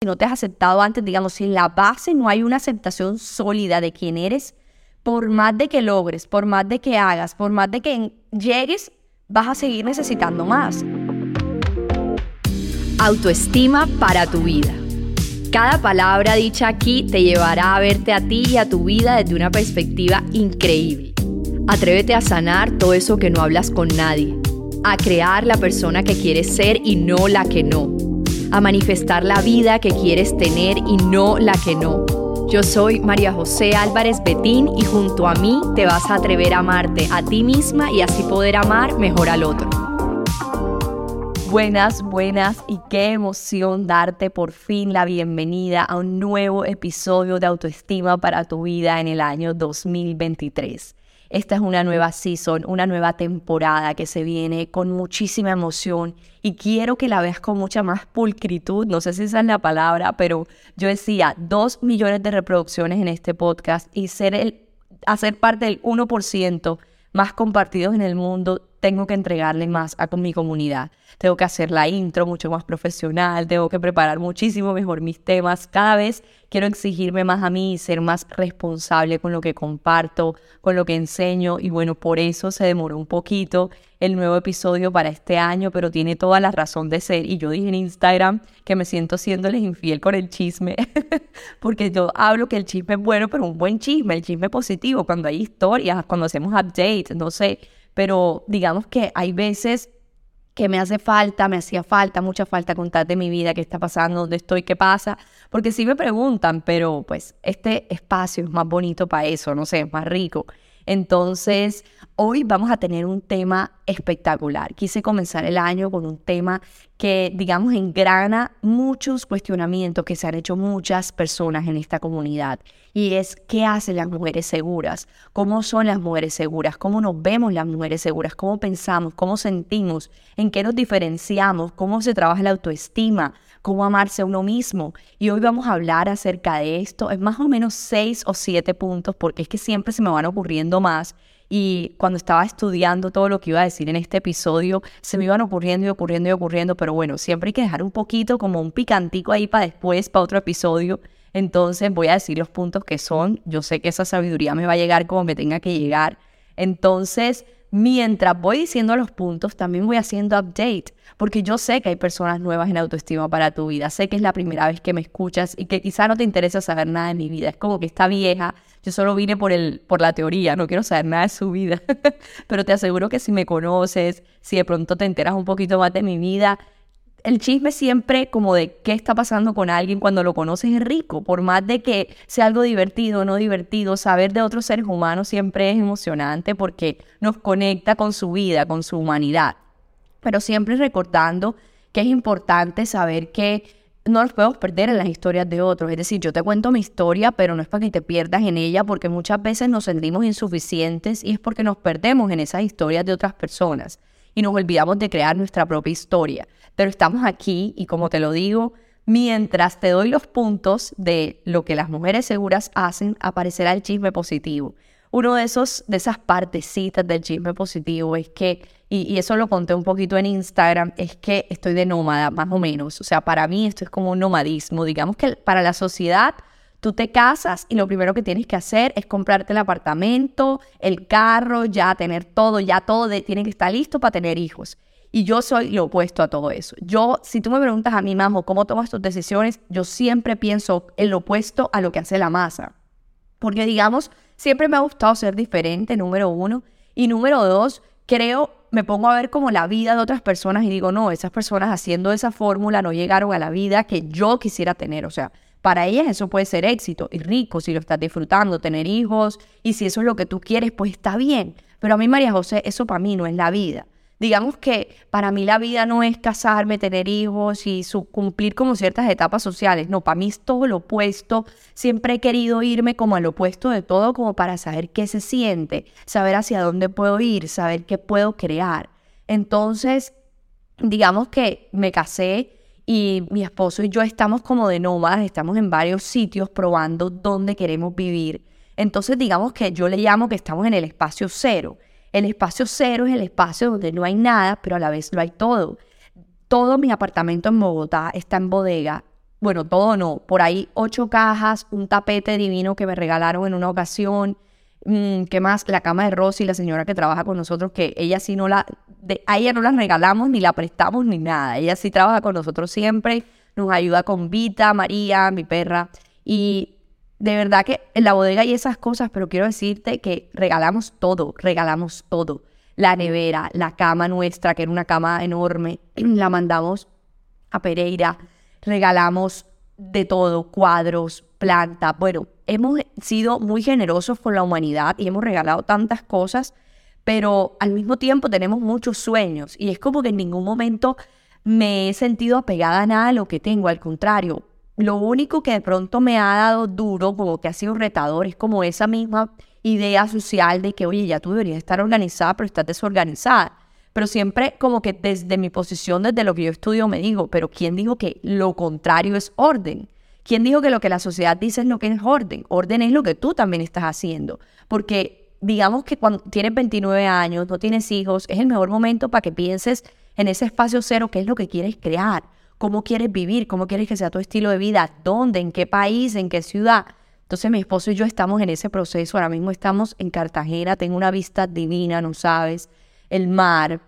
si no te has aceptado antes, digamos, si en la base no hay una aceptación sólida de quién eres, por más de que logres, por más de que hagas, por más de que llegues, vas a seguir necesitando más. Autoestima para tu vida. Cada palabra dicha aquí te llevará a verte a ti y a tu vida desde una perspectiva increíble. Atrévete a sanar todo eso que no hablas con nadie, a crear la persona que quieres ser y no la que no, a manifestar la vida que quieres tener y no la que no. Yo soy María José Álvarez Betín y junto a mí te vas a atrever a amarte a ti misma y así poder amar mejor al otro. Buenas, buenas y qué emoción darte por fin la bienvenida a un nuevo episodio de autoestima para tu vida en el año 2023. Esta es una nueva season, una nueva temporada que se viene con muchísima emoción y quiero que la veas con mucha más pulcritud. No sé si esa es la palabra, pero yo decía dos millones de reproducciones en este podcast y ser el, hacer parte del 1% más compartidos en el mundo tengo que entregarle más a mi comunidad. Tengo que hacer la intro mucho más profesional, tengo que preparar muchísimo mejor mis temas. Cada vez quiero exigirme más a mí y ser más responsable con lo que comparto, con lo que enseño. Y bueno, por eso se demoró un poquito el nuevo episodio para este año, pero tiene toda la razón de ser. Y yo dije en Instagram que me siento siéndoles infiel con el chisme, porque yo hablo que el chisme es bueno, pero un buen chisme, el chisme positivo, cuando hay historias, cuando hacemos updates, no sé pero digamos que hay veces que me hace falta, me hacía falta, mucha falta contar de mi vida, qué está pasando, dónde estoy, qué pasa, porque sí me preguntan, pero pues este espacio es más bonito para eso, no sé, es más rico. Entonces, hoy vamos a tener un tema espectacular. Quise comenzar el año con un tema que, digamos, engrana muchos cuestionamientos que se han hecho muchas personas en esta comunidad. Y es, ¿qué hacen las mujeres seguras? ¿Cómo son las mujeres seguras? ¿Cómo nos vemos las mujeres seguras? ¿Cómo pensamos? ¿Cómo sentimos? ¿En qué nos diferenciamos? ¿Cómo se trabaja la autoestima? Cómo amarse a uno mismo. Y hoy vamos a hablar acerca de esto. Es más o menos seis o siete puntos, porque es que siempre se me van ocurriendo más. Y cuando estaba estudiando todo lo que iba a decir en este episodio, se me iban ocurriendo y ocurriendo y ocurriendo, pero bueno, siempre hay que dejar un poquito como un picantico ahí para después, para otro episodio. Entonces voy a decir los puntos que son. Yo sé que esa sabiduría me va a llegar como me tenga que llegar. Entonces, mientras voy diciendo los puntos, también voy haciendo update, porque yo sé que hay personas nuevas en autoestima para tu vida, sé que es la primera vez que me escuchas y que quizá no te interesa saber nada de mi vida, es como que está vieja, yo solo vine por, el, por la teoría, no quiero saber nada de su vida, pero te aseguro que si me conoces, si de pronto te enteras un poquito más de mi vida, el chisme siempre como de qué está pasando con alguien cuando lo conoces es rico, por más de que sea algo divertido o no divertido, saber de otros seres humanos siempre es emocionante porque nos conecta con su vida, con su humanidad. Pero siempre recordando que es importante saber que no nos podemos perder en las historias de otros. Es decir, yo te cuento mi historia, pero no es para que te pierdas en ella, porque muchas veces nos sentimos insuficientes y es porque nos perdemos en esas historias de otras personas y nos olvidamos de crear nuestra propia historia. Pero estamos aquí y como te lo digo, mientras te doy los puntos de lo que las mujeres seguras hacen, aparecerá el chisme positivo. Uno de esos, de esas partecitas del chisme positivo es que, y, y, eso lo conté un poquito en Instagram, es que estoy de nómada, más o menos. O sea, para mí esto es como un nomadismo. Digamos que para la sociedad Tú te casas y lo primero que tienes que hacer es comprarte el apartamento, el carro, ya tener todo, ya todo tiene que estar listo para tener hijos. Y yo soy lo opuesto a todo eso. Yo, si tú me preguntas a mí, mismo ¿cómo tomas tus decisiones? Yo siempre pienso en lo opuesto a lo que hace la masa. Porque, digamos, siempre me ha gustado ser diferente, número uno. Y número dos, creo, me pongo a ver como la vida de otras personas y digo, no, esas personas haciendo esa fórmula no llegaron a la vida que yo quisiera tener. O sea, para ellas eso puede ser éxito y rico si lo estás disfrutando, tener hijos y si eso es lo que tú quieres, pues está bien. Pero a mí, María José, eso para mí no es la vida. Digamos que para mí la vida no es casarme, tener hijos y cumplir como ciertas etapas sociales. No, para mí es todo lo opuesto. Siempre he querido irme como al opuesto de todo, como para saber qué se siente, saber hacia dónde puedo ir, saber qué puedo crear. Entonces, digamos que me casé y mi esposo y yo estamos como de nómadas, estamos en varios sitios probando dónde queremos vivir. Entonces digamos que yo le llamo que estamos en el espacio cero. El espacio cero es el espacio donde no hay nada, pero a la vez lo hay todo. Todo mi apartamento en Bogotá está en bodega. bueno, todo no, por ahí ocho cajas, un tapete divino que me regalaron en una ocasión, mm, ¿qué más? La cama de Rosy, la señora que trabaja con nosotros, que ella sí no la, de, a ella no la regalamos ni la prestamos ni nada, ella sí trabaja con nosotros siempre, nos ayuda con Vita, María, mi perra, y de verdad que en la bodega hay esas cosas, pero quiero decirte que regalamos todo, regalamos todo. La nevera, la cama nuestra, que era una cama enorme, la mandamos a Pereira, regalamos de todo, cuadros, plantas. Bueno, hemos sido muy generosos con la humanidad y hemos regalado tantas cosas, pero al mismo tiempo tenemos muchos sueños y es como que en ningún momento me he sentido apegada a nada de lo que tengo, al contrario, lo único que de pronto me ha dado duro, como que ha sido retador, es como esa misma idea social de que, oye, ya tú deberías estar organizada, pero estás desorganizada. Pero siempre como que desde mi posición, desde lo que yo estudio, me digo, pero ¿quién dijo que lo contrario es orden? ¿Quién dijo que lo que la sociedad dice es lo que es orden? Orden es lo que tú también estás haciendo. Porque digamos que cuando tienes 29 años, no tienes hijos, es el mejor momento para que pienses en ese espacio cero, qué es lo que quieres crear cómo quieres vivir, cómo quieres que sea tu estilo de vida, dónde, en qué país, en qué ciudad. Entonces mi esposo y yo estamos en ese proceso, ahora mismo estamos en Cartagena, tengo una vista divina, no sabes, el mar,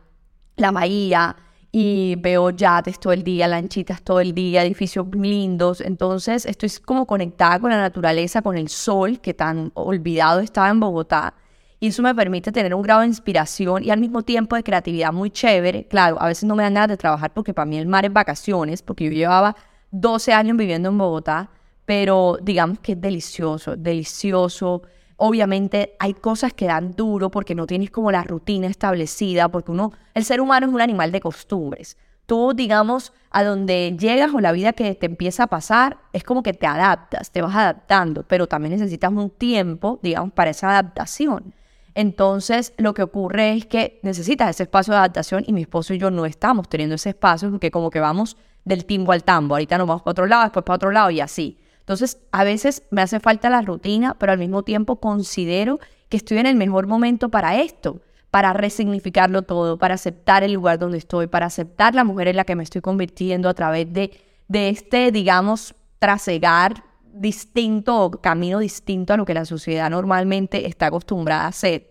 la bahía, y veo yates todo el día, lanchitas todo el día, edificios lindos. Entonces estoy como conectada con la naturaleza, con el sol que tan olvidado estaba en Bogotá. Y eso me permite tener un grado de inspiración y al mismo tiempo de creatividad muy chévere. Claro, a veces no me dan nada de trabajar porque para mí el mar es vacaciones, porque yo llevaba 12 años viviendo en Bogotá, pero digamos que es delicioso, delicioso. Obviamente hay cosas que dan duro porque no tienes como la rutina establecida, porque uno, el ser humano es un animal de costumbres. Tú, digamos, a donde llegas o la vida que te empieza a pasar, es como que te adaptas, te vas adaptando, pero también necesitas un tiempo, digamos, para esa adaptación. Entonces, lo que ocurre es que necesitas ese espacio de adaptación y mi esposo y yo no estamos teniendo ese espacio porque como que vamos del timbo al tambo. Ahorita nos vamos para otro lado, después para otro lado y así. Entonces, a veces me hace falta la rutina, pero al mismo tiempo considero que estoy en el mejor momento para esto, para resignificarlo todo, para aceptar el lugar donde estoy, para aceptar la mujer en la que me estoy convirtiendo a través de, de este, digamos, trasegar distinto o camino distinto a lo que la sociedad normalmente está acostumbrada a hacer.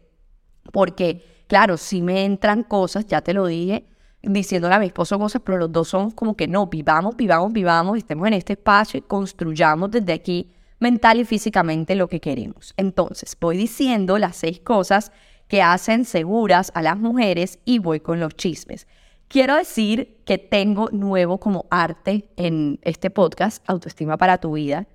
Porque, claro, si me entran cosas, ya te lo dije, diciéndole a mi esposo cosas, pero los dos somos como que no, vivamos, vivamos, vivamos, estemos en este espacio y construyamos desde aquí mental y físicamente lo que queremos. Entonces, voy diciendo las seis cosas que hacen seguras a las mujeres y voy con los chismes. Quiero decir que tengo nuevo como arte en este podcast, Autoestima para tu vida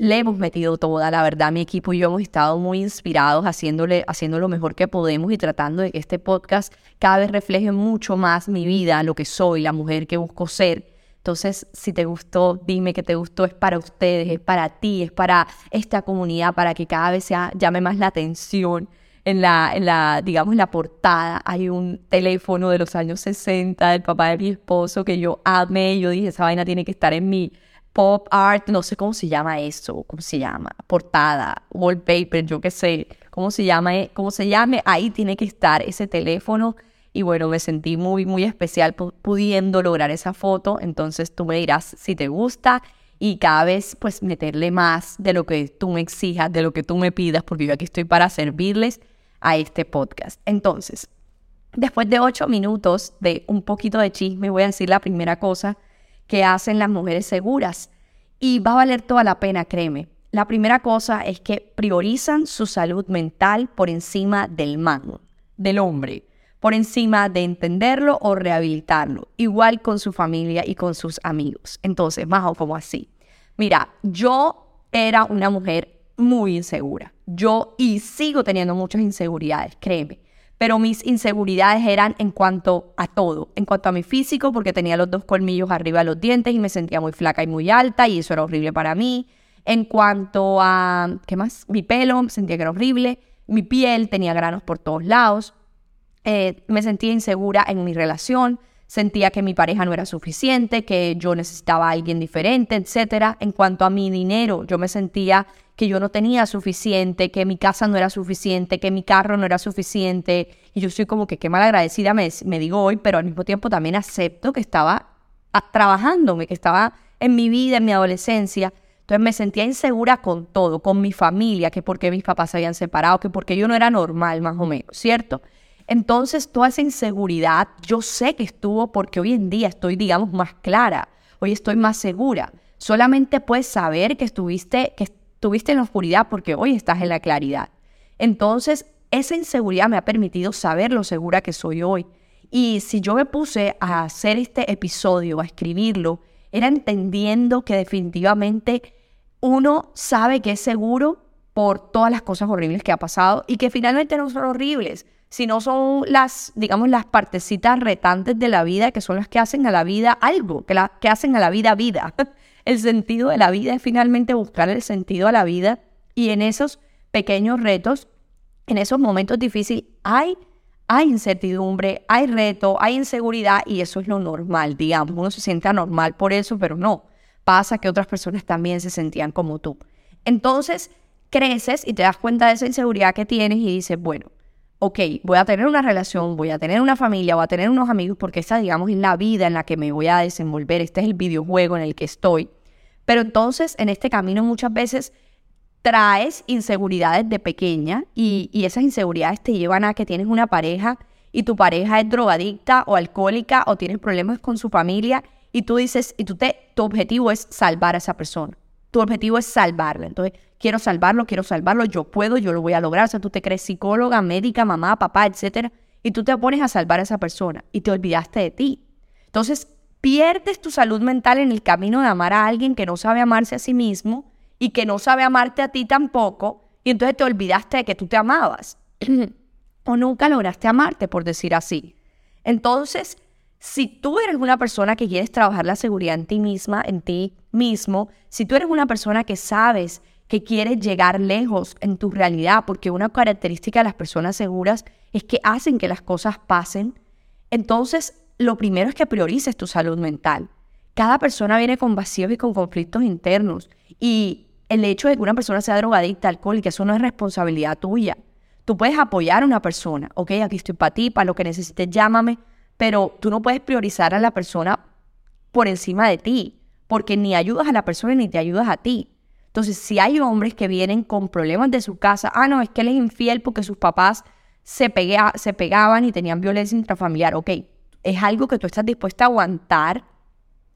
le hemos metido toda, la verdad, mi equipo y yo hemos estado muy inspirados haciéndole, haciendo lo mejor que podemos y tratando de que este podcast cada vez refleje mucho más mi vida, lo que soy, la mujer que busco ser. Entonces, si te gustó, dime que te gustó, es para ustedes, es para ti, es para esta comunidad, para que cada vez sea, llame más la atención. En la, en la, digamos, en la portada hay un teléfono de los años 60 del papá de mi esposo que yo amé. Yo dije, esa vaina tiene que estar en mi, pop art, no sé cómo se llama eso, cómo se llama, portada, wallpaper, yo qué sé, cómo se llama, cómo se llame, ahí tiene que estar ese teléfono. Y bueno, me sentí muy, muy especial pudiendo lograr esa foto. Entonces tú me dirás si te gusta y cada vez pues meterle más de lo que tú me exijas, de lo que tú me pidas, porque yo aquí estoy para servirles a este podcast. Entonces, después de ocho minutos de un poquito de chisme, voy a decir la primera cosa que hacen las mujeres seguras. Y va a valer toda la pena, créeme. La primera cosa es que priorizan su salud mental por encima del man, del hombre, por encima de entenderlo o rehabilitarlo, igual con su familia y con sus amigos. Entonces, más o como así. Mira, yo era una mujer muy insegura. Yo y sigo teniendo muchas inseguridades, créeme pero mis inseguridades eran en cuanto a todo, en cuanto a mi físico, porque tenía los dos colmillos arriba de los dientes y me sentía muy flaca y muy alta y eso era horrible para mí. En cuanto a, ¿qué más? Mi pelo, sentía que era horrible, mi piel tenía granos por todos lados, eh, me sentía insegura en mi relación, sentía que mi pareja no era suficiente, que yo necesitaba a alguien diferente, etc. En cuanto a mi dinero, yo me sentía que yo no tenía suficiente, que mi casa no era suficiente, que mi carro no era suficiente. Y yo soy como que qué mal agradecida me, me digo hoy, pero al mismo tiempo también acepto que estaba trabajándome, que estaba en mi vida, en mi adolescencia. Entonces me sentía insegura con todo, con mi familia, que porque mis papás se habían separado, que porque yo no era normal, más o menos, ¿cierto? Entonces toda esa inseguridad yo sé que estuvo porque hoy en día estoy, digamos, más clara, hoy estoy más segura. Solamente puedes saber que estuviste, que estuviste en la oscuridad porque hoy estás en la claridad. Entonces, esa inseguridad me ha permitido saber lo segura que soy hoy. Y si yo me puse a hacer este episodio, a escribirlo, era entendiendo que definitivamente uno sabe que es seguro por todas las cosas horribles que ha pasado y que finalmente no son horribles, sino son las, digamos, las partecitas retantes de la vida que son las que hacen a la vida algo, que, la, que hacen a la vida vida. El sentido de la vida es finalmente buscar el sentido a la vida y en esos pequeños retos, en esos momentos difíciles, hay hay incertidumbre, hay reto, hay inseguridad y eso es lo normal, digamos. Uno se siente anormal por eso, pero no. Pasa que otras personas también se sentían como tú. Entonces, creces y te das cuenta de esa inseguridad que tienes y dices, bueno, ok, voy a tener una relación, voy a tener una familia, voy a tener unos amigos, porque esa, digamos, es la vida en la que me voy a desenvolver, este es el videojuego en el que estoy. Pero entonces, en este camino muchas veces traes inseguridades de pequeña y, esas inseguridades te llevan a que tienes una pareja y tu pareja es drogadicta o alcohólica o tienes problemas con su familia y tú dices, y tú te, tu objetivo es salvar a esa persona. Tu objetivo es salvarla. Entonces, quiero salvarlo, quiero salvarlo, yo puedo, yo lo voy a lograr. O sea, tú te crees psicóloga, médica, mamá, papá, etcétera, y tú te pones a salvar a esa persona y te olvidaste de ti. Entonces, pierdes tu salud mental en el camino de amar a alguien que no sabe amarse a sí mismo y que no sabe amarte a ti tampoco, y entonces te olvidaste de que tú te amabas. o nunca lograste amarte, por decir así. Entonces, si tú eres una persona que quieres trabajar la seguridad en ti misma, en ti mismo, si tú eres una persona que sabes que quieres llegar lejos en tu realidad, porque una característica de las personas seguras es que hacen que las cosas pasen, entonces lo primero es que priorices tu salud mental. Cada persona viene con vacíos y con conflictos internos y el hecho de que una persona sea drogadicta, alcohólica, eso no es responsabilidad tuya. Tú puedes apoyar a una persona, ok, aquí estoy para ti, para lo que necesites, llámame, pero tú no puedes priorizar a la persona por encima de ti, porque ni ayudas a la persona ni te ayudas a ti. Entonces, si hay hombres que vienen con problemas de su casa, ah, no, es que él es infiel porque sus papás se, se pegaban y tenían violencia intrafamiliar, ok, es algo que tú estás dispuesta a aguantar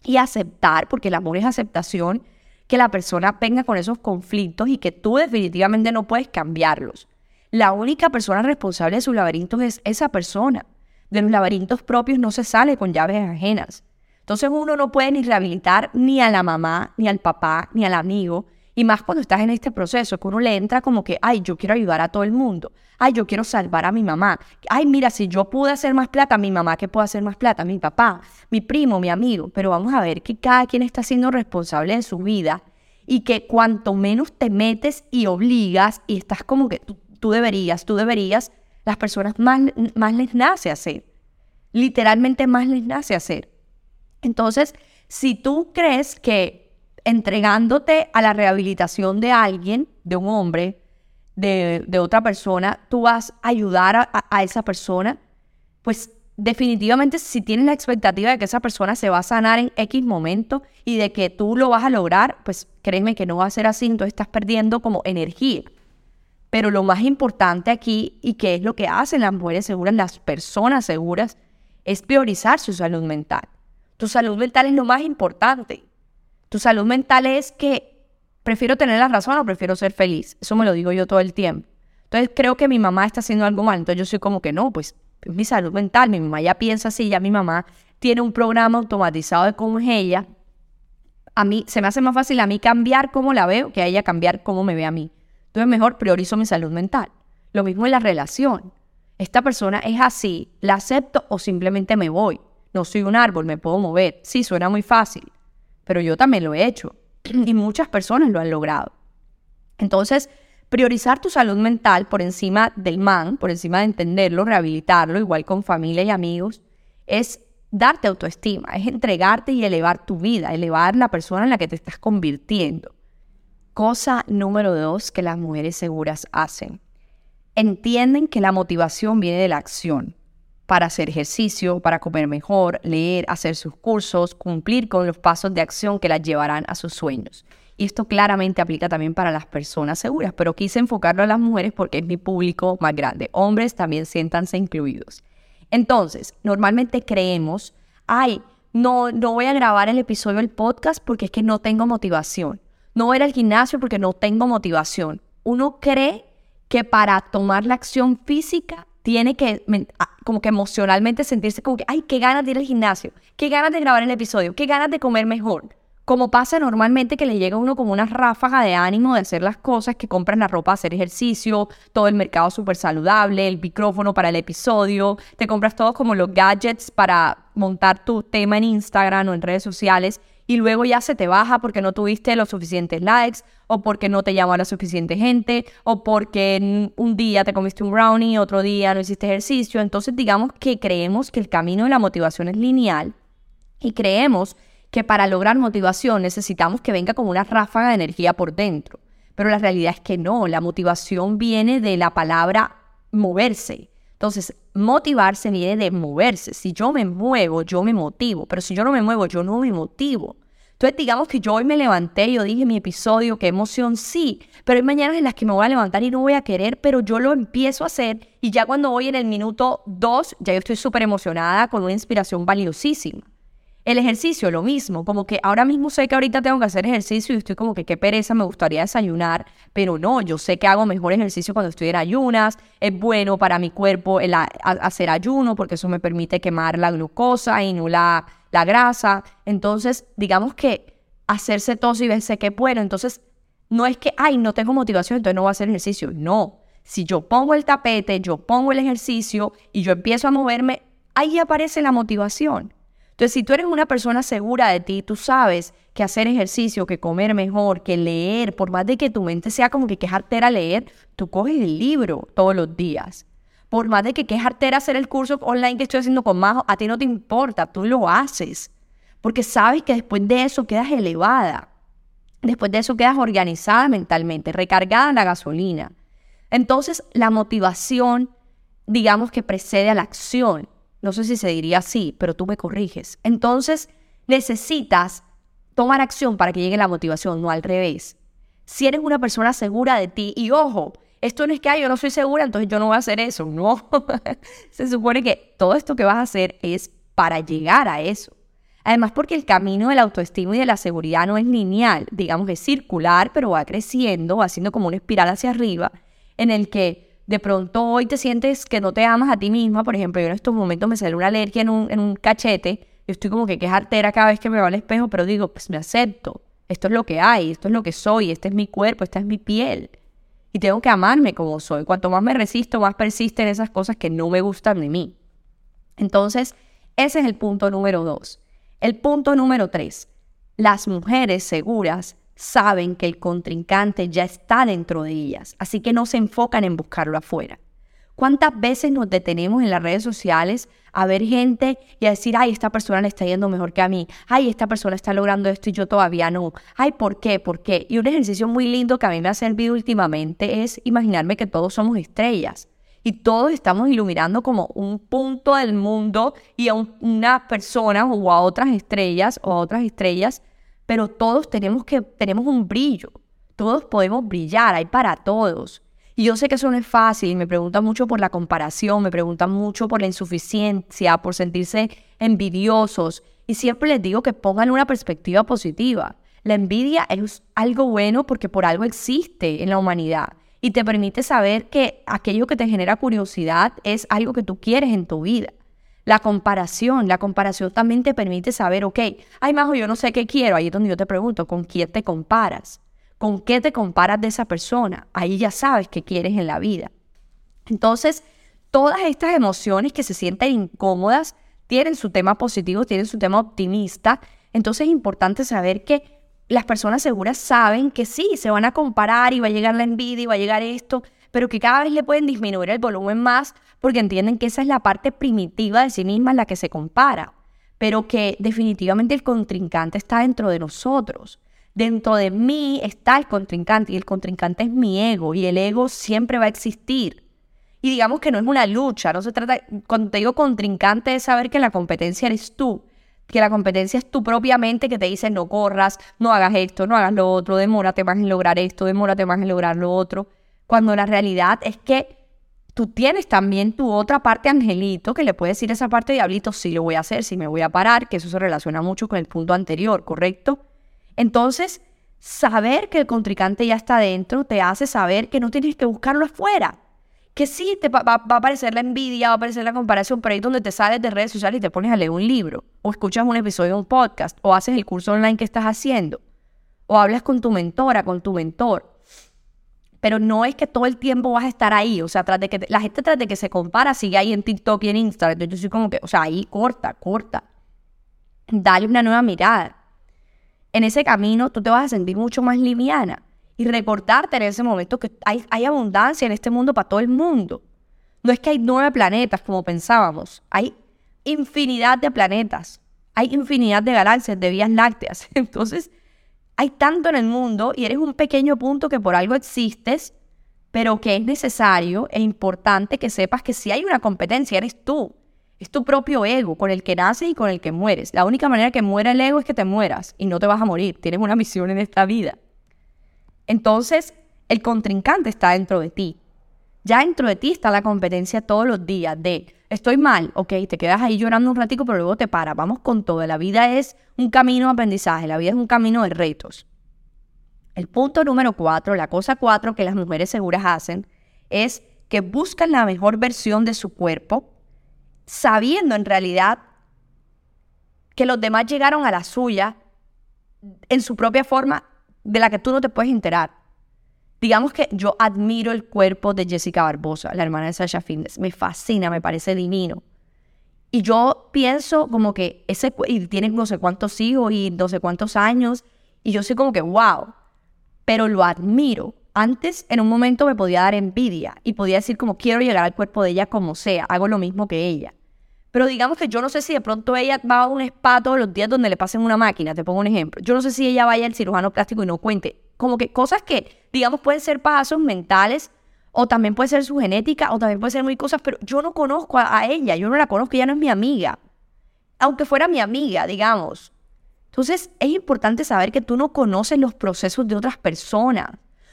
y aceptar, porque el amor es aceptación, que la persona venga con esos conflictos y que tú definitivamente no puedes cambiarlos. La única persona responsable de sus laberintos es esa persona. De los laberintos propios no se sale con llaves ajenas. Entonces uno no puede ni rehabilitar ni a la mamá, ni al papá, ni al amigo, y más cuando estás en este proceso, que uno le entra como que, ay, yo quiero ayudar a todo el mundo. Ay, yo quiero salvar a mi mamá. Ay, mira, si yo pude hacer más plata, mi mamá, ¿qué puede hacer más plata? Mi papá, mi primo, mi amigo. Pero vamos a ver que cada quien está siendo responsable de su vida y que cuanto menos te metes y obligas y estás como que tú, deberías, tú deberías, las personas más, más les nace hacer. Literalmente más les nace hacer. Entonces, si tú crees que entregándote a la rehabilitación de alguien, de un hombre, de, otra persona, tú vas a ayudar a, a, esa persona, pues definitivamente si tienes la expectativa de que esa persona se va a sanar en X momento y de que tú lo vas a lograr, pues créeme que no va a ser así, entonces estás perdiendo como energía. Pero lo más importante aquí, y que es lo que hacen las mujeres seguras, las personas seguras, es priorizar su salud mental. Tu salud mental es lo más importante. Tu salud mental es que prefiero tener la razón o prefiero ser feliz. Eso me lo digo yo todo el tiempo. Entonces creo que mi mamá está haciendo algo mal. Entonces yo soy como que no, pues es mi salud mental. Mi mamá ya piensa así, ya mi mamá tiene un programa automatizado de cómo es ella. A mí se me hace más fácil a mí cambiar cómo la veo que a ella cambiar cómo me ve a mí. Entonces mejor priorizo mi salud mental. Lo mismo en la relación. Esta persona es así, la acepto o simplemente me voy. No soy un árbol, me puedo mover. Sí, suena muy fácil pero yo también lo he hecho y muchas personas lo han logrado. Entonces, priorizar tu salud mental por encima del man, por encima de entenderlo, rehabilitarlo, igual con familia y amigos, es darte autoestima, es entregarte y elevar tu vida, elevar la persona en la que te estás convirtiendo. Cosa número dos que las mujeres seguras hacen. Entienden que la motivación viene de la acción. para hacer ejercicio, para comer mejor, leer, hacer sus cursos, cumplir con los pasos de acción que las llevarán a sus sueños. Y esto claramente aplica también para las personas seguras, pero quise enfocarlo a las mujeres porque es mi público más grande. Hombres también siéntanse incluidos. Entonces, normalmente creemos, ay, no, no voy a grabar el episodio del podcast porque es que no tengo motivación. No voy a al gimnasio porque no tengo motivación. Uno cree que para tomar la acción física tiene que, ah, como que emocionalmente sentirse como que, ay, qué ganas de ir al gimnasio, qué ganas de grabar el episodio, qué ganas de comer mejor. Como pasa normalmente que le llega a uno como una ráfaga de ánimo de hacer las cosas, que compran la ropa, hacer ejercicio, todo el mercado súper saludable, el micrófono para el episodio, te compras todos como los gadgets para montar tu tema en Instagram o en redes sociales y luego ya se te baja porque no tuviste los suficientes likes o porque no te llamó la suficiente gente o porque un día te comiste un brownie, otro día no hiciste ejercicio. Entonces digamos que creemos que el camino de la motivación es lineal y creemos que para lograr motivación necesitamos que venga como una ráfaga de energía por dentro. Pero la realidad es que no, la motivación viene de la palabra moverse. Entonces, motivarse viene de moverse. Si yo me muevo, yo me motivo, pero si yo no me muevo, yo no me motivo. Entonces, digamos que yo hoy me levanté, yo dije mi episodio, qué emoción, sí, pero hay mañanas en las que me voy a levantar y no voy a querer, pero yo lo empiezo a hacer y ya cuando voy en el minuto dos, ya yo estoy súper emocionada con una inspiración valiosísima. El ejercicio, lo mismo, como que ahora mismo sé que ahorita tengo que hacer ejercicio y estoy como que qué pereza, me gustaría desayunar, pero no, yo sé que hago mejor ejercicio cuando estoy en ayunas, es bueno para mi cuerpo el hacer ayuno porque eso me permite quemar la glucosa y no la, la grasa. Entonces, digamos que hacerse todo y verse que bueno, entonces no es que, ay, no tengo motivación, entonces no voy a hacer ejercicio, no. Si yo pongo el tapete, yo pongo el ejercicio y yo empiezo a moverme, ahí aparece la motivación. Entonces, si tú eres una persona segura de ti, tú sabes que hacer ejercicio, que comer mejor, que leer, por más de que tu mente sea como que quejarte leer, tú coges el libro todos los días. Por más de que quejarte hacer el curso online que estoy haciendo con Majo, a ti no te importa, tú lo haces. Porque sabes que después de eso quedas elevada. Después de eso quedas organizada mentalmente, recargada en la gasolina. Entonces, la motivación, digamos que precede a la acción. No sé si se diría así, pero tú me corriges. Entonces, necesitas tomar acción para que llegue la motivación, no al revés. Si eres una persona segura de ti, y ojo, esto no es que yo no soy segura, entonces yo no voy a hacer eso. No, se supone que todo esto que vas a hacer es para llegar a eso. Además, porque el camino de la autoestima y de la seguridad no es lineal, digamos que es circular, pero va creciendo, va haciendo como una espiral hacia arriba, en el que de pronto hoy te sientes que no te amas a ti misma, por ejemplo, yo en estos momentos me sale una alergia en un, en un cachete, yo estoy como que, que es artera cada vez que me veo al espejo, pero digo, pues me acepto, esto es lo que hay, esto es lo que soy, este es mi cuerpo, esta es mi piel. Y tengo que amarme como soy. Cuanto más me resisto, más persisten esas cosas que no me gustan de mí. Entonces, ese es el punto número dos. El punto número tres. Las mujeres seguras saben que el contrincante ya está dentro de ellas, así que no se enfocan en buscarlo afuera. ¿Cuántas veces nos detenemos en las redes sociales a ver gente y a decir, ay, esta persona le está yendo mejor que a mí, ay, esta persona está logrando esto y yo todavía no, ay, ¿por qué? ¿Por qué? Y un ejercicio muy lindo que a mí me ha servido últimamente es imaginarme que todos somos estrellas y todos estamos iluminando como un punto del mundo y a una persona o a otras estrellas o a otras estrellas pero todos tenemos que tenemos un brillo. Todos podemos brillar, hay para todos. Y yo sé que eso no es fácil, me preguntan mucho por la comparación, me preguntan mucho por la insuficiencia, por sentirse envidiosos. Y siempre les digo que pongan una perspectiva positiva. La envidia es algo bueno porque por algo existe en la humanidad y te permite saber que aquello que te genera curiosidad es algo que tú quieres en tu vida. La comparación, la comparación también te permite saber, ok, ay, Majo, yo no sé qué quiero. Ahí es donde yo te pregunto, ¿con quién te comparas? ¿Con qué te comparas de esa persona? Ahí ya sabes qué quieres en la vida. Entonces, todas estas emociones que se sienten incómodas tienen su tema positivo, tienen su tema optimista. Entonces es importante saber que las personas seguras saben que sí, se van a comparar y va a llegar la envidia y va a llegar esto, pero que cada vez le pueden disminuir el volumen más porque entienden que esa es la parte primitiva de sí misma en la que se compara, pero que definitivamente el contrincante está dentro de nosotros. Dentro de mí está el contrincante y el contrincante es mi ego y el ego siempre va a existir. Y digamos que no es una lucha, no se trata, cuando te digo contrincante es saber que la competencia eres tú, que la competencia es tu propia mente que te dice no corras, no hagas esto, no hagas lo otro, demórate más en lograr esto, demórate más en lograr lo otro, cuando la realidad es que tú tienes también tu otra parte angelito que le puede decir esa parte diablito, sí lo voy a hacer, sí me voy a parar, que eso se relaciona mucho con el punto anterior, ¿correcto? Entonces, saber que el contrincante ya está dentro te hace saber que no tienes que buscarlo afuera. Que sí, te va, va, a aparecer la envidia, va a aparecer la comparación, pero ahí donde te sales de redes sociales y te pones a leer un libro, o escuchas un episodio de un podcast, o haces el curso online que estás haciendo, o hablas con tu mentora, con tu mentor pero no es que todo el tiempo vas a estar ahí, o sea, tras de que la gente tras de que se compara sigue ahí en TikTok y en Instagram, entonces yo soy como que, o sea, ahí corta, corta. Dale una nueva mirada. En ese camino tú te vas a sentir mucho más liviana y recordarte en ese momento que hay, hay abundancia en este mundo para todo el mundo. No es que hay nueve planetas como pensábamos, hay infinidad de planetas, hay infinidad de galaxias, de vías lácteas. Entonces, hay tanto en el mundo y eres un pequeño punto que por algo existes, pero que es necesario e importante que sepas que si hay una competencia, eres tú. Es tu propio ego con el que naces y con el que mueres. La única manera que muera el ego es que te mueras y no te vas a morir. Tienes una misión en esta vida. Entonces, el contrincante está dentro de ti. Ya dentro de ti está la competencia todos los días de estoy mal, ok, te quedas ahí llorando un ratico, pero luego te paras. Vamos con todo. La vida es un camino de aprendizaje, la vida es un camino de retos. El punto número cuatro, la cosa cuatro que las mujeres seguras hacen, es que buscan la mejor versión de su cuerpo, sabiendo en realidad que los demás llegaron a la suya en su propia forma de la que tú no te puedes enterar. Digamos que yo admiro el cuerpo de Jessica Barbosa, la hermana de Sasha Fitness. Me fascina, me parece divino. Y yo pienso como que ese, y tiene no sé cuántos hijos y no sé cuántos años, y yo soy como que, wow, pero lo admiro. Antes, en un momento, me podía dar envidia y podía decir como quiero llegar al cuerpo de ella como sea, hago lo mismo que ella. Pero digamos que yo no sé si de pronto ella va a un spa todos los días donde le pasen una máquina, te pongo un ejemplo. Yo no sé si ella vaya al cirujano plástico y no cuente como que cosas que, digamos, pueden ser pasos mentales, o también puede ser su genética, o también puede ser muy cosas, pero yo no conozco a, ella, yo no la conozco, ella no es mi amiga. Aunque fuera mi amiga, digamos. Entonces, es importante saber que tú no conoces los procesos de otras personas.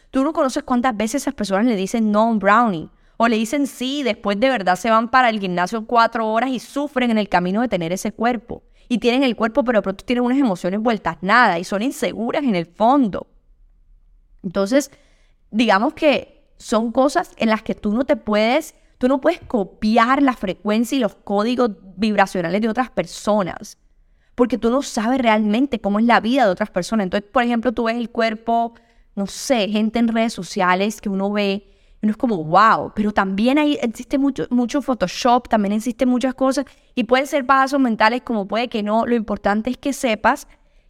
Tú no conoces cuántas veces esas personas le dicen no un brownie. O le dicen sí, después de verdad se van para el gimnasio cuatro horas y sufren en el camino de tener ese cuerpo. Y tienen el cuerpo, pero de pronto tienen unas emociones vueltas nada y son inseguras en el fondo. Entonces, digamos que son cosas en las que tú no te puedes, tú no puedes copiar la frecuencia y los códigos vibracionales de otras personas, porque tú no sabes realmente cómo es la vida de otras personas. Entonces, por ejemplo, tú ves el cuerpo, no sé, gente en redes sociales que uno ve uno es como, wow, pero también ahí existe mucho, mucho Photoshop, también existen muchas cosas y pueden ser pasos mentales como puede que no. Lo importante es que sepas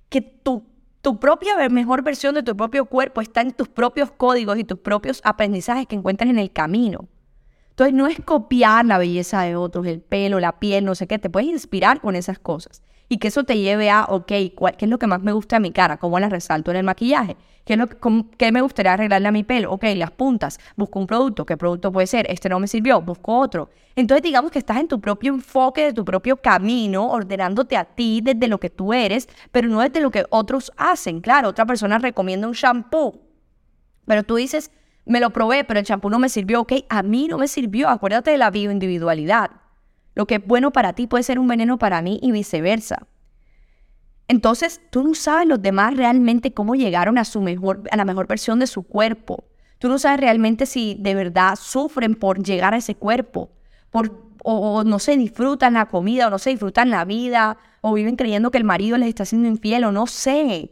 que tu tu propia mejor versión de tu propio cuerpo está en tus propios códigos y tus propios aprendizajes que encuentras en el camino. Entonces no es copiar la belleza de otros, el pelo, la piel, no sé qué, te puedes inspirar con esas cosas. Y que eso te lleve a, ok, ¿qué es lo que más me gusta de mi cara? ¿Cómo la resalto en el maquillaje? ¿Qué, es lo ¿Qué me gustaría arreglarle a mi pelo? Ok, las puntas. Busco un producto. ¿Qué producto puede ser? Este no me sirvió. Busco otro. Entonces, digamos que estás en tu propio enfoque, de tu propio camino, ordenándote a ti desde lo que tú eres, pero no desde lo que otros hacen. Claro, otra persona recomienda un shampoo, pero tú dices, me lo probé, pero el shampoo no me sirvió. Ok, a mí no me sirvió. Acuérdate de la bioindividualidad. Lo que es bueno para ti puede ser un veneno para mí y viceversa. Entonces, tú no sabes los demás realmente cómo llegaron a, su mejor, a la mejor versión de su cuerpo. Tú no sabes realmente si de verdad sufren por llegar a ese cuerpo, por, o, no se disfrutan la comida, o no se disfrutan la vida, o viven creyendo que el marido les está haciendo infiel, o no sé.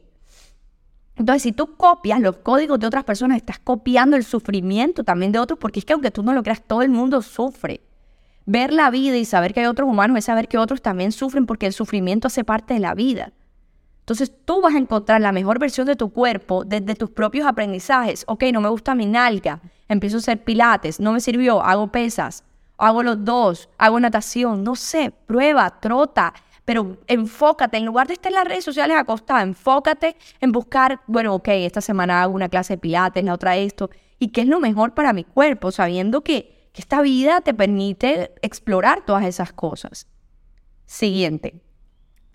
Entonces, si tú copias los códigos de otras personas, estás copiando el sufrimiento también de otros, porque es que aunque tú no lo creas, todo el mundo sufre. Ver la vida y saber que hay otros humanos es saber que otros también sufren porque el sufrimiento hace parte de la vida. Entonces tú vas a encontrar la mejor versión de tu cuerpo desde tus propios aprendizajes. Ok, no me gusta mi nalga, empiezo a hacer pilates, no me sirvió, hago pesas, hago los dos, hago natación, no sé, prueba, trota, pero enfócate, en lugar de estar en las redes sociales acostada, enfócate en buscar, bueno, ok, esta semana hago una clase de pilates, la otra esto, y qué es lo mejor para mi cuerpo, sabiendo que que esta vida te permite explorar todas esas cosas. Siguiente.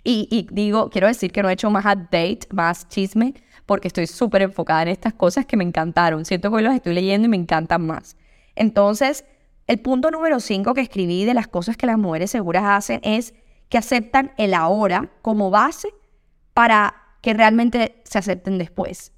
Y, digo, quiero decir que no he hecho más update, más chisme, porque estoy súper enfocada en estas cosas que me encantaron. Siento que hoy los estoy leyendo y me encantan más. Entonces, el punto número 5 que escribí de las cosas que las mujeres seguras hacen es que aceptan el ahora como base para que realmente se acepten después.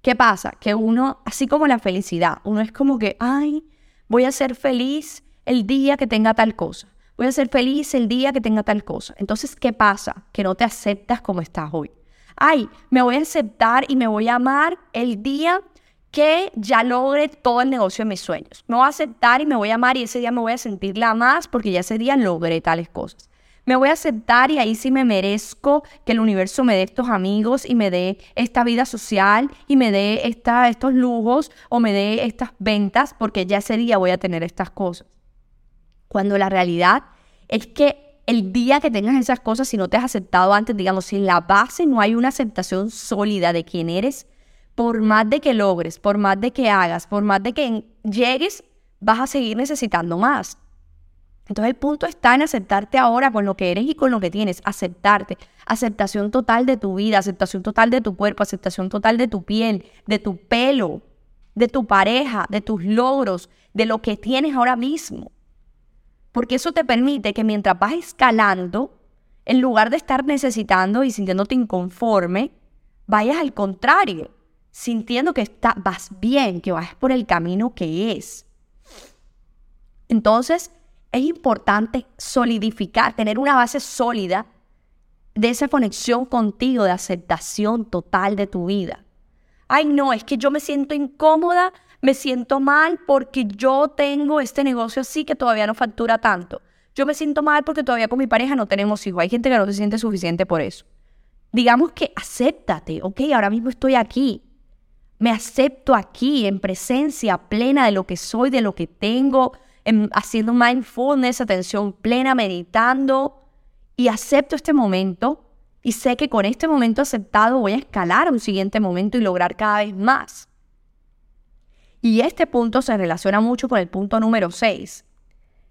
¿Qué pasa? Que uno, así como la felicidad, uno es como que, ay, voy a ser feliz el día que tenga tal cosa. Voy a ser feliz el día que tenga tal cosa. Entonces, ¿qué pasa? Que no te aceptas como estás hoy. Ay, me voy a aceptar y me voy a amar el día que ya logre todo el negocio de mis sueños. Me voy a aceptar y me voy a amar y ese día me voy a sentirla más porque ya ese día logré tales cosas. Me voy a aceptar y ahí sí me merezco que el universo me dé estos amigos y me dé esta vida social y me dé esta, estos lujos o me dé estas ventas porque ya ese día voy a tener estas cosas. Cuando la realidad es que el día que tengas esas cosas, si no te has aceptado antes, digamos, si en la base no hay una aceptación sólida de quién eres, por más de que logres, por más de que hagas, por más de que llegues, vas a seguir necesitando más. Entonces el punto está en aceptarte ahora con lo que eres y con lo que tienes, aceptarte, aceptación total de tu vida, aceptación total de tu cuerpo, aceptación total de tu piel, de tu pelo, de tu pareja, de tus logros, de lo que tienes ahora mismo. Porque eso te permite que mientras vas escalando, en lugar de estar necesitando y sintiéndote inconforme, vayas al contrario, sintiendo que está, vas bien, que vas por el camino que es. Entonces, es importante solidificar, tener una base sólida de esa conexión contigo, de aceptación total de tu vida. Ay, no, es que yo me siento incómoda, me siento mal porque yo tengo este negocio así que todavía no factura tanto. Yo me siento mal porque todavía con mi pareja no tenemos hijos. Hay gente que no se siente suficiente por eso. Digamos que acéptate, ok, ahora mismo estoy aquí. Me acepto aquí en presencia plena de lo que soy, de lo que tengo, haciendo mindfulness, atención plena, meditando y acepto este momento y sé que con este momento aceptado voy a escalar un siguiente momento y lograr cada vez más. Y este punto se relaciona mucho con el punto número 6.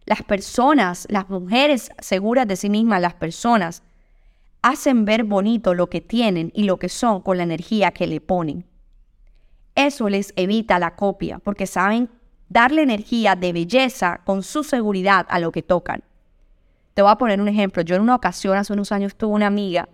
Las personas, las mujeres seguras de sí mismas, las personas, hacen ver bonito lo que tienen y lo que son con la energía que le ponen. Eso les evita la copia porque saben darle energía de belleza con su seguridad a lo que tocan. Te voy a poner un ejemplo. Yo en una ocasión, hace unos años, tuve una amiga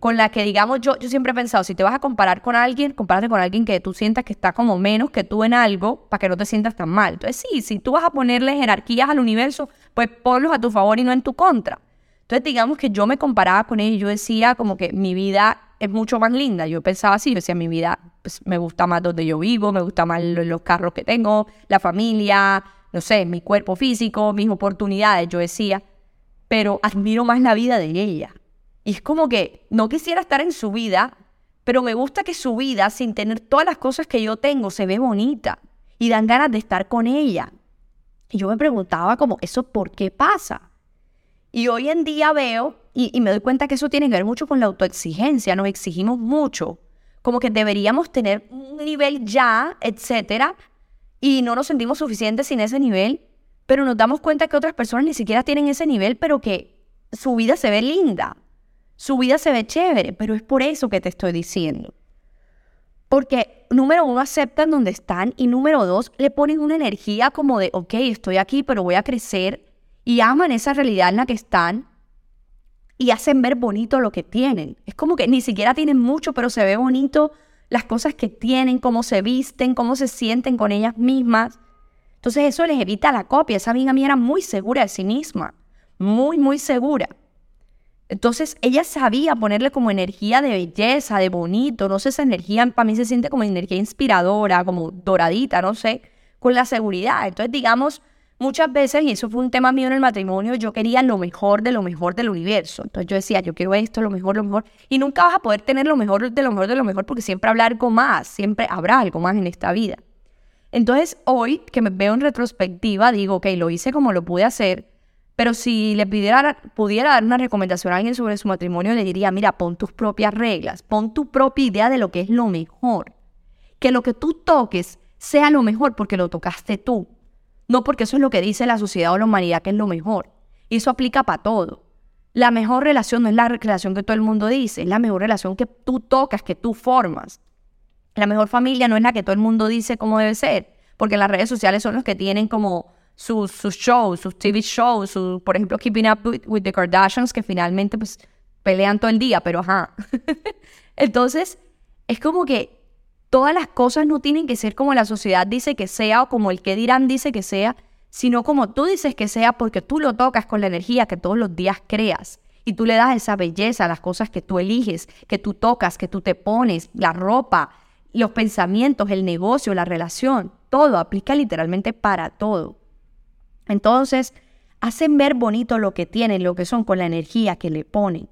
con la que, digamos, yo, yo siempre he pensado, si te vas a comparar con alguien, compárate con alguien que tú sientas que está como menos que tú en algo para que no te sientas tan mal. Entonces, sí, si tú vas a ponerle jerarquías al universo, pues ponlos a tu favor y no en tu contra. Entonces, digamos que yo me comparaba con ella y yo decía como que mi vida es mucho más linda. Yo pensaba así, yo decía, mi vida pues, me gusta más donde yo vivo, me gusta más los carros que tengo, la familia, no sé, mi cuerpo físico, mis oportunidades, yo decía, pero admiro más la vida de ella. Y es como que no quisiera estar en su vida, pero me gusta que su vida, sin tener todas las cosas que yo tengo, se ve bonita y dan ganas de estar con ella. Y yo me preguntaba como, ¿eso por qué pasa? Y hoy en día veo y, me doy cuenta que eso tiene que ver mucho con la autoexigencia, nos exigimos mucho, como que deberíamos tener un nivel ya, etcétera, y no nos sentimos suficientes sin ese nivel, pero nos damos cuenta que otras personas ni siquiera tienen ese nivel, pero que su vida se ve linda, su vida se ve chévere, pero es por eso que te estoy diciendo. Porque número uno, aceptan donde están y número dos, le ponen una energía como de, ok, estoy aquí, pero voy a crecer y aman esa realidad en la que están y hacen ver bonito lo que tienen. Es como que ni siquiera tienen mucho, pero se ve bonito las cosas que tienen, cómo se visten, cómo se sienten con ellas mismas. Entonces eso les evita la copia. Esa amiga mía era muy segura de sí misma, muy, muy segura. Entonces ella sabía ponerle como energía de belleza, de bonito, no sé, esa energía para mí se siente como energía inspiradora, como doradita, no sé, con la seguridad. Entonces digamos, Muchas veces, y eso fue un tema mío en el matrimonio, yo quería lo mejor de lo mejor del universo. Entonces yo decía, yo quiero esto, lo mejor, lo mejor. Y nunca vas a poder tener lo mejor de lo mejor de lo mejor porque siempre habrá algo más, siempre habrá algo más en esta vida. Entonces hoy que me veo en retrospectiva, digo, ok, lo hice como lo pude hacer, pero si le pidiera, pudiera dar una recomendación a alguien sobre su matrimonio, le diría, mira, pon tus propias reglas, pon tu propia idea de lo que es lo mejor. Que lo que tú toques sea lo mejor porque lo tocaste tú no porque eso es lo que dice la sociedad o la humanidad que es lo mejor. Y eso aplica para todo. La mejor relación no es la relación que todo el mundo dice, es la mejor relación que tú tocas, que tú formas. La mejor familia no es la que todo el mundo dice cómo debe ser, porque las redes sociales son los que tienen como sus, shows, sus TV shows, por ejemplo, Keeping Up with, the Kardashians, que finalmente pues pelean todo el día, pero ajá. Entonces, es como que todas las cosas no tienen que ser como la sociedad dice que sea o como el que dirán dice que sea, sino como tú dices que sea porque tú lo tocas con la energía que todos los días creas. Y tú le das esa belleza a las cosas que tú eliges, que tú tocas, que tú te pones, la ropa, los pensamientos, el negocio, la relación, todo aplica literalmente para todo. Entonces, hacen ver bonito lo que tienen, lo que son con la energía que le ponen.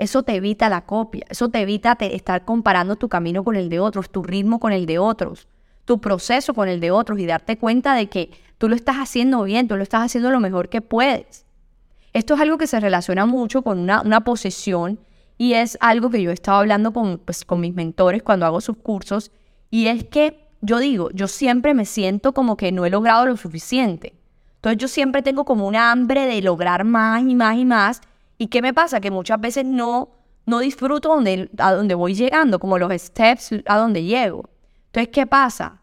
Eso te evita la copia, eso te evita estar comparando tu camino con el de otros, tu ritmo con el de otros, tu proceso con el de otros y darte cuenta de que tú lo estás haciendo bien, tú lo estás haciendo lo mejor que puedes. Esto es algo que se relaciona mucho con una, una posesión y es algo que yo he estado hablando con, pues, con mis mentores cuando hago sus cursos y es que yo digo, yo siempre me siento como que no he logrado lo suficiente. Entonces yo siempre tengo como una hambre de lograr más y más y más. ¿Y qué me pasa? Que muchas veces no, no disfruto donde, a donde voy llegando, como los steps a donde llego. Entonces, ¿qué pasa?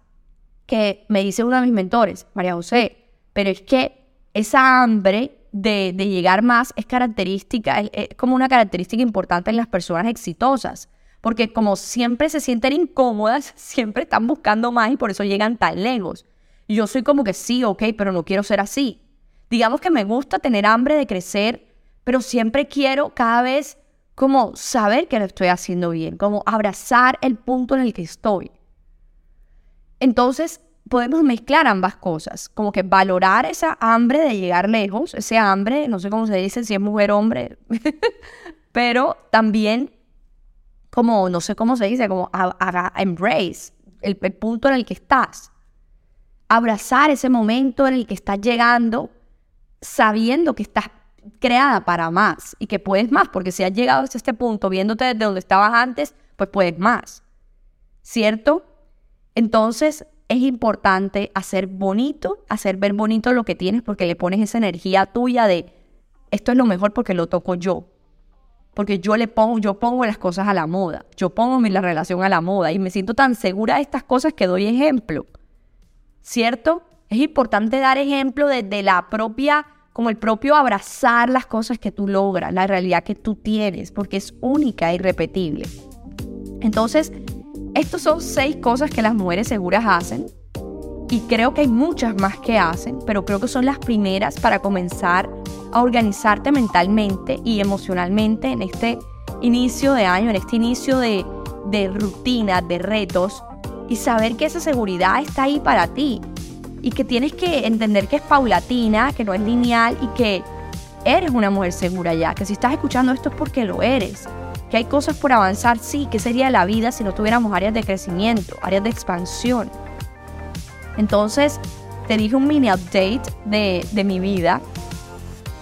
Que me dice uno de mis mentores, María José, pero es que esa hambre de, de llegar más es característica, es como una característica importante en las personas exitosas porque como siempre se sienten incómodas, siempre están buscando más y por eso llegan tan lejos. yo soy como que sí, ok, pero no quiero ser así. Digamos que me gusta tener hambre de crecer, pero siempre quiero cada vez como saber que lo estoy haciendo bien, como abrazar el punto en el que estoy. Entonces, podemos mezclar ambas cosas, como que valorar esa hambre de llegar lejos, ese hambre, no sé cómo se dice, si es mujer o hombre, pero también como, no sé cómo se dice, como embrace el, punto en el que estás. Abrazar ese momento en el que estás llegando, sabiendo que estás creada para más y que puedes más, porque si has llegado hasta este punto viéndote desde donde estabas antes, pues puedes más. ¿Cierto? Entonces es importante hacer bonito, hacer ver bonito lo que tienes porque le pones esa energía tuya de esto es lo mejor porque lo toco yo porque yo le pongo, yo pongo las cosas a la moda, yo pongo mi la relación a la moda y me siento tan segura de estas cosas que doy ejemplo. ¿Cierto? Es importante dar ejemplo desde la propia, como el propio abrazar las cosas que tú logras, la realidad que tú tienes, porque es única e irrepetible. Entonces, estos son seis cosas que las mujeres seguras hacen y creo que hay muchas más que hacen, pero creo que son las primeras para comenzar a organizarte mentalmente y emocionalmente en este inicio de año, en este inicio de, de rutina, de retos, y saber que esa seguridad está ahí para ti y que tienes que entender que es paulatina, que no es lineal y que eres una mujer segura ya, que si estás escuchando esto es porque lo eres, que hay cosas por avanzar, sí, que sería la vida si no tuviéramos áreas de crecimiento, áreas de expansión. Entonces, te dije un mini update de, de mi vida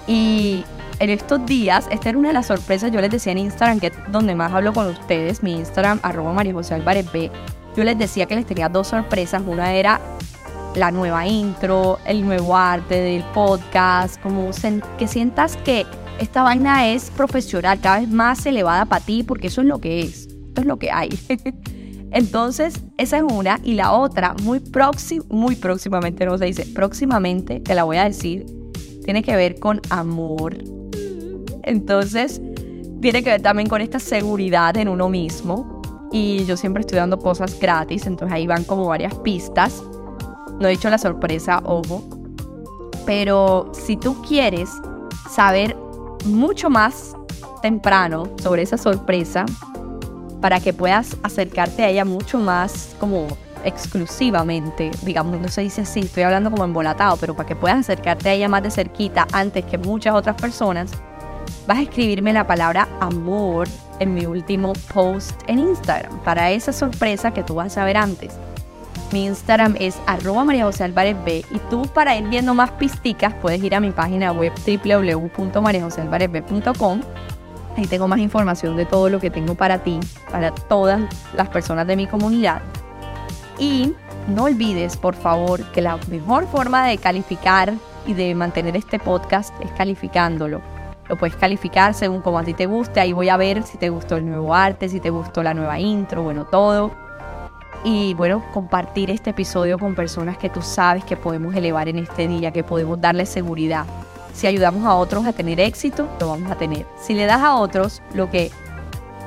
y en estos días, esta era una de las sorpresas, yo les decía en Instagram, que es donde más hablo con ustedes, mi Instagram, arroba María José Álvarez B, yo les decía que les tenía dos sorpresas, una era la nueva intro, el nuevo arte del podcast, como que sientas que esta vaina es profesional, cada vez más elevada para ti, porque eso es lo que es, esto es lo que hay. Entonces, esa es una, y la otra, muy, muy próximamente, no se dice, próximamente, te la voy a decir, tiene que ver con amor. Entonces, tiene que ver también con esta seguridad en uno mismo. Y yo siempre estoy dando cosas gratis, entonces ahí van como varias pistas. No he dicho la sorpresa, ojo. Pero si tú quieres saber mucho más temprano sobre esa sorpresa, para que puedas acercarte a ella mucho más como exclusivamente, digamos, no se dice así, estoy hablando como embolatado, pero para que puedas acercarte a ella más de cerquita antes que muchas otras personas, vas a escribirme la palabra amor en mi último post en Instagram, para esa sorpresa que tú vas a ver antes. Mi Instagram es arroba María José Álvarez B y tú para ir viendo más pisticas puedes ir a mi página web www.mariajosealvarezb.com Ahí tengo más información de todo lo que tengo para ti, para todas las personas de mi comunidad. Y no olvides, por favor, que la mejor forma de calificar y de mantener este podcast es calificándolo. Lo puedes calificar según como a ti te guste. Ahí voy a ver si te gustó el nuevo arte, si te gustó la nueva intro, bueno, todo. Y bueno, compartir este episodio con personas que tú sabes que podemos elevar en este día, que podemos darles seguridad. Si ayudamos a otros a tener éxito, lo vamos a tener. Si le das a otros lo que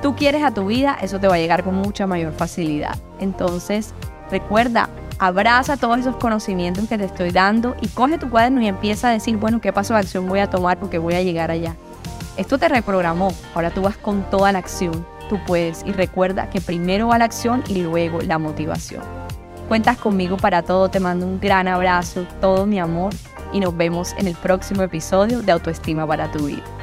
tú quieres a tu vida, eso te va a llegar con mucha mayor facilidad. Entonces, recuerda, abraza todos esos conocimientos que te estoy dando y coge tu cuaderno y empieza a decir, bueno, ¿qué paso de acción voy a tomar porque voy a llegar allá? Esto te reprogramó, ahora tú vas con toda la acción, tú puedes y recuerda que primero va la acción y luego la motivación. Cuentas conmigo para todo, te mando un gran abrazo, todo mi amor y nos vemos en el próximo episodio de Autoestima para tu vida.